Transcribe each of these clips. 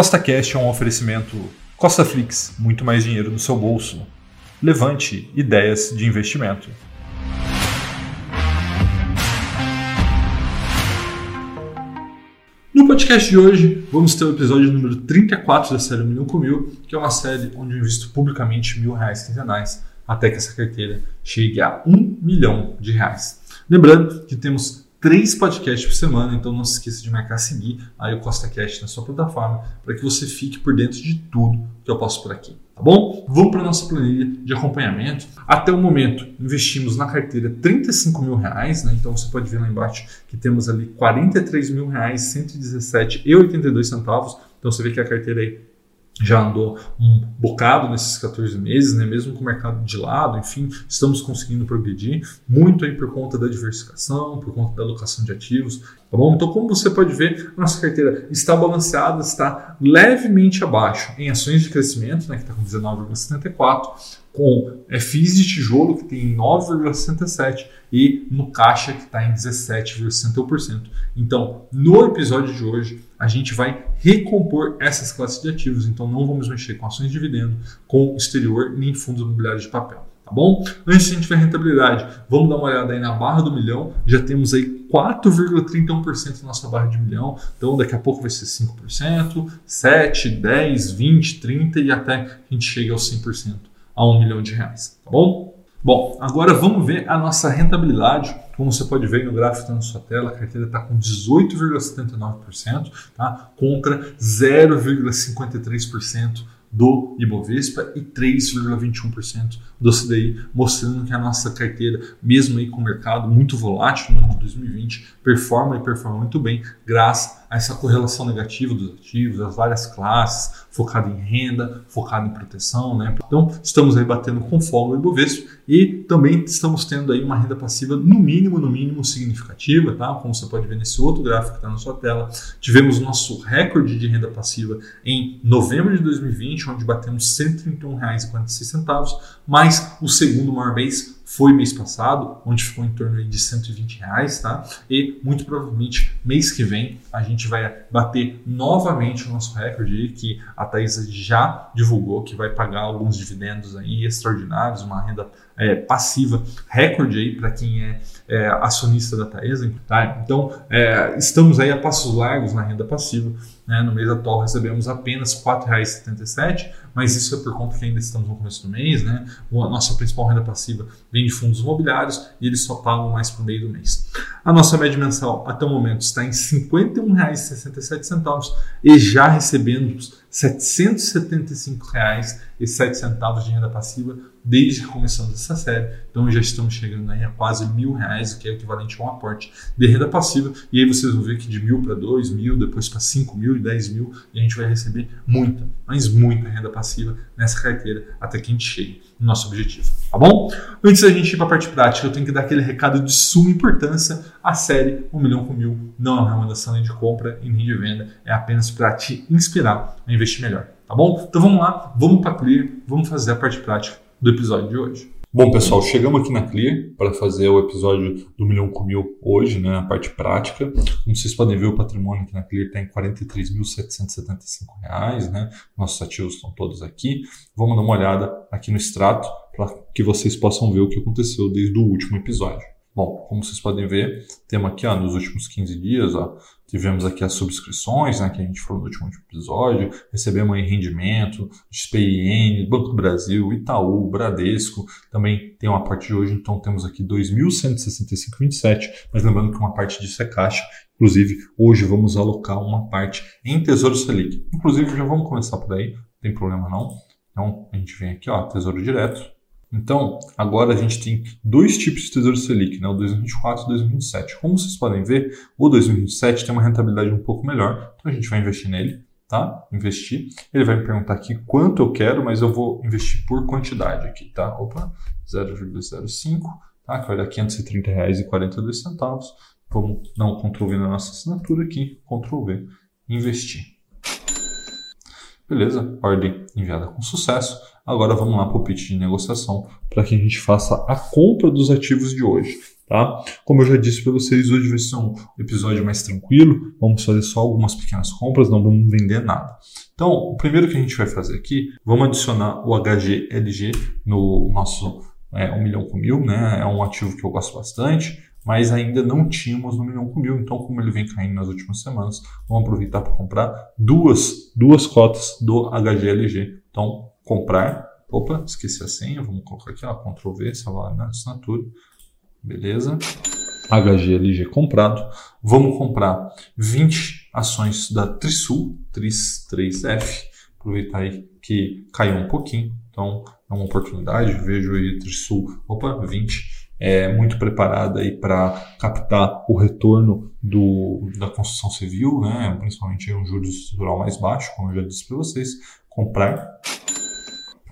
Costa Cash é um oferecimento Costa Flix, muito mais dinheiro no seu bolso. Levante ideias de investimento. No podcast de hoje, vamos ter o episódio número 34 da série Milhão com Mil, que é uma série onde eu invisto publicamente mil reais quinzenais até que essa carteira chegue a um milhão de reais. Lembrando que temos três podcasts por semana, então não se esqueça de marcar seguir aí o Costa Cast na sua plataforma para que você fique por dentro de tudo que eu posto por aqui. Tá bom? Vamos para a nossa planilha de acompanhamento. Até o momento, investimos na carteira 35 mil reais, né? Então você pode ver lá embaixo que temos ali 43 mil reais, 117 e 82 centavos. Então você vê que a carteira aí já andou um bocado nesses 14 meses, né? mesmo com o mercado de lado, enfim, estamos conseguindo progredir muito aí por conta da diversificação, por conta da alocação de ativos, tá bom? Então, como você pode ver, nossa carteira está balanceada, está levemente abaixo em ações de crescimento, né, que está com 19,74, com FIs de tijolo, que tem 9,67%, e no caixa, que está em 17,61%. Então, no episódio de hoje, a gente vai recompor essas classes de ativos. Então, não vamos mexer com ações de dividendo, com exterior, nem fundos imobiliários de papel. Tá bom? Antes de a gente ver a rentabilidade, vamos dar uma olhada aí na barra do milhão. Já temos aí 4,31% na nossa barra de milhão. Então, daqui a pouco vai ser 5%, 7, 10, 20, 30 e até a gente chega aos 100% a 1 milhão de reais. Tá bom? Bom, agora vamos ver a nossa rentabilidade. Como você pode ver no gráfico na sua tela, a carteira está com 18,79%, tá? contra 0,53% do Ibovespa e 3,21% do CDI, mostrando que a nossa carteira, mesmo aí com o mercado muito volátil no ano de 2020, performa e performa muito bem, graças essa correlação negativa dos ativos, as várias classes, focado em renda, focado em proteção, né? Então, estamos aí batendo com folga o Ibovespa e também estamos tendo aí uma renda passiva no mínimo, no mínimo significativa, tá? Como você pode ver nesse outro gráfico que está na sua tela, tivemos nosso recorde de renda passiva em novembro de 2020, onde batemos R$ 131,46, mais o segundo maior mês foi mês passado, onde ficou em torno de 120 reais, tá? E muito provavelmente mês que vem a gente vai bater novamente o nosso recorde aí, que a Thaisa já divulgou que vai pagar alguns dividendos aí extraordinários, uma renda é, passiva recorde aí para quem é, é, acionista da Taesa. Tá? Então, é, estamos aí a passos largos na renda passiva. Né? No mês atual recebemos apenas R$ 4,77, mas isso é por conta que ainda estamos no começo do mês. Né? A nossa principal renda passiva vem de fundos imobiliários e eles só pagam mais o meio do mês. A nossa média mensal até o momento está em R$ 51,67 e já recebemos 775,07 de renda passiva desde que começamos essa série. Então já estamos chegando aí a quase mil reais, o que é equivalente a um aporte de renda passiva. E aí vocês vão ver que de mil para dois mil, depois para cinco mil e dez mil, e a gente vai receber muita, mas muita renda passiva nessa carteira até que a gente chegue no nosso objetivo. Tá bom? Antes da gente ir para a parte prática, eu tenho que dar aquele recado de suma importância. A série Um Milhão com Mil não é uma recomendação nem de compra e nem de venda, é apenas para te inspirar a investir melhor. Tá bom? Então vamos lá, vamos para Clear, vamos fazer a parte prática do episódio de hoje. Bom, pessoal, chegamos aqui na Clear para fazer o episódio do Milhão com Mil hoje, né, a parte prática. Como vocês podem ver, o patrimônio aqui na Clear está em R$ 43.775, né? Nossos ativos estão todos aqui. Vamos dar uma olhada aqui no extrato para que vocês possam ver o que aconteceu desde o último episódio. Bom, como vocês podem ver, temos aqui ó, nos últimos 15 dias, ó, tivemos aqui as subscrições, né, que a gente falou no último episódio, recebemos aí rendimento, SPIN, Banco do Brasil, Itaú, Bradesco, também tem uma parte de hoje, então temos aqui 2.165,27, mas lembrando que uma parte disso é caixa, inclusive hoje vamos alocar uma parte em Tesouro Selic. Inclusive já vamos começar por aí, não tem problema não. Então a gente vem aqui, ó, Tesouro Direto, então, agora a gente tem dois tipos de Tesouro Selic, né? o 2024 e o 2027. Como vocês podem ver, o 2027 tem uma rentabilidade um pouco melhor, então a gente vai investir nele, tá? Investir. Ele vai me perguntar aqui quanto eu quero, mas eu vou investir por quantidade aqui, tá? Opa, 0,05, tá? Que vai dar R$ 530,42. Vamos dar um Ctrl V na nossa assinatura aqui, Ctrl V, investir. Beleza, ordem enviada com sucesso. Agora vamos lá para o pitch de negociação para que a gente faça a compra dos ativos de hoje. Tá? Como eu já disse para vocês, hoje vai ser um episódio mais tranquilo. Vamos fazer só algumas pequenas compras, não vamos vender nada. Então, o primeiro que a gente vai fazer aqui, vamos adicionar o HGLG no nosso é, 1 milhão com mil, né? É um ativo que eu gosto bastante, mas ainda não tínhamos no milhão com mil. Então, como ele vem caindo nas últimas semanas, vamos aproveitar para comprar duas, duas cotas do HGLG. Então, comprar. Opa, esqueci a senha. Vamos colocar aqui, ó, Ctrl V, salvar na assinatura. Beleza. HGLG comprado. Vamos comprar 20 ações da Trisul, Tris 3F. Aproveitar aí que caiu um pouquinho. Então, é uma oportunidade. Vejo aí Trisul, opa, 20 é muito preparada aí para captar o retorno do, da construção civil, né? principalmente um juros estrutural mais baixo, como eu já disse para vocês, comprar,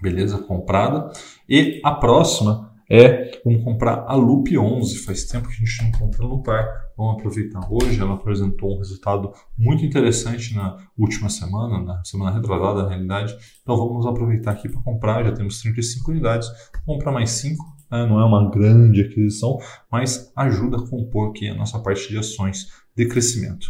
beleza, comprada. E a próxima é, vamos comprar a Loop 11, faz tempo que a gente não compra no par, vamos aproveitar hoje, ela apresentou um resultado muito interessante na última semana, na semana retrasada na realidade, então vamos aproveitar aqui para comprar, já temos 35 unidades, comprar mais 5, né? não é uma grande aquisição, mas ajuda a compor aqui a nossa parte de ações de crescimento.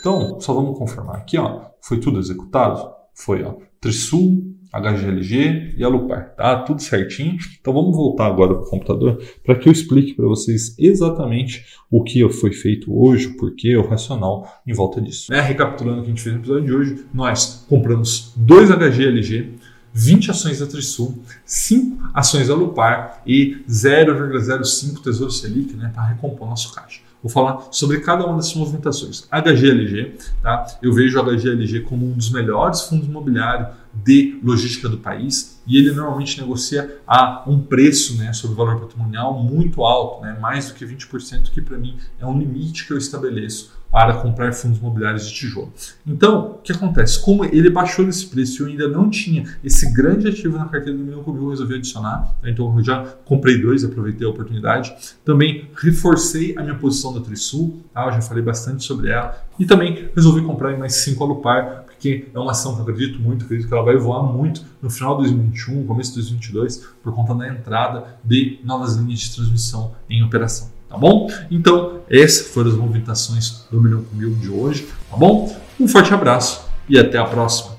Então, só vamos confirmar aqui, ó, foi tudo executado? Foi, ó, Trisul, HGLG e Alupar, tá? Tudo certinho. Então vamos voltar agora para o computador para que eu explique para vocês exatamente o que foi feito hoje, o porquê, o racional em volta disso. É, recapitulando o que a gente fez no episódio de hoje, nós compramos dois HGLG, 20 ações da Trisul, 5 ações da Lupar e 0,05 Tesouro Selic né, para recompor nosso caixa. Vou falar sobre cada uma dessas movimentações. HGLG, tá? eu vejo o HGLG como um dos melhores fundos imobiliários de logística do país e ele normalmente negocia a um preço né, sobre o valor patrimonial muito alto, né, mais do que 20%, que para mim é um limite que eu estabeleço para comprar fundos imobiliários de tijolo. Então, o que acontece? Como ele baixou nesse preço e eu ainda não tinha esse grande ativo na carteira do milhão comigo, eu resolvi adicionar. Tá? Então, eu já comprei dois, aproveitei a oportunidade. Também reforcei a minha posição da Trisul, tá? eu já falei bastante sobre ela. E também resolvi comprar mais cinco Alupar, porque é uma ação que eu acredito muito, acredito que ela vai voar muito no final de 2021, começo de 2022, por conta da entrada de novas linhas de transmissão em operação. Tá bom? Então, essas foram as movimentações do Milhão com Mil de hoje. Tá bom? Um forte abraço e até a próxima.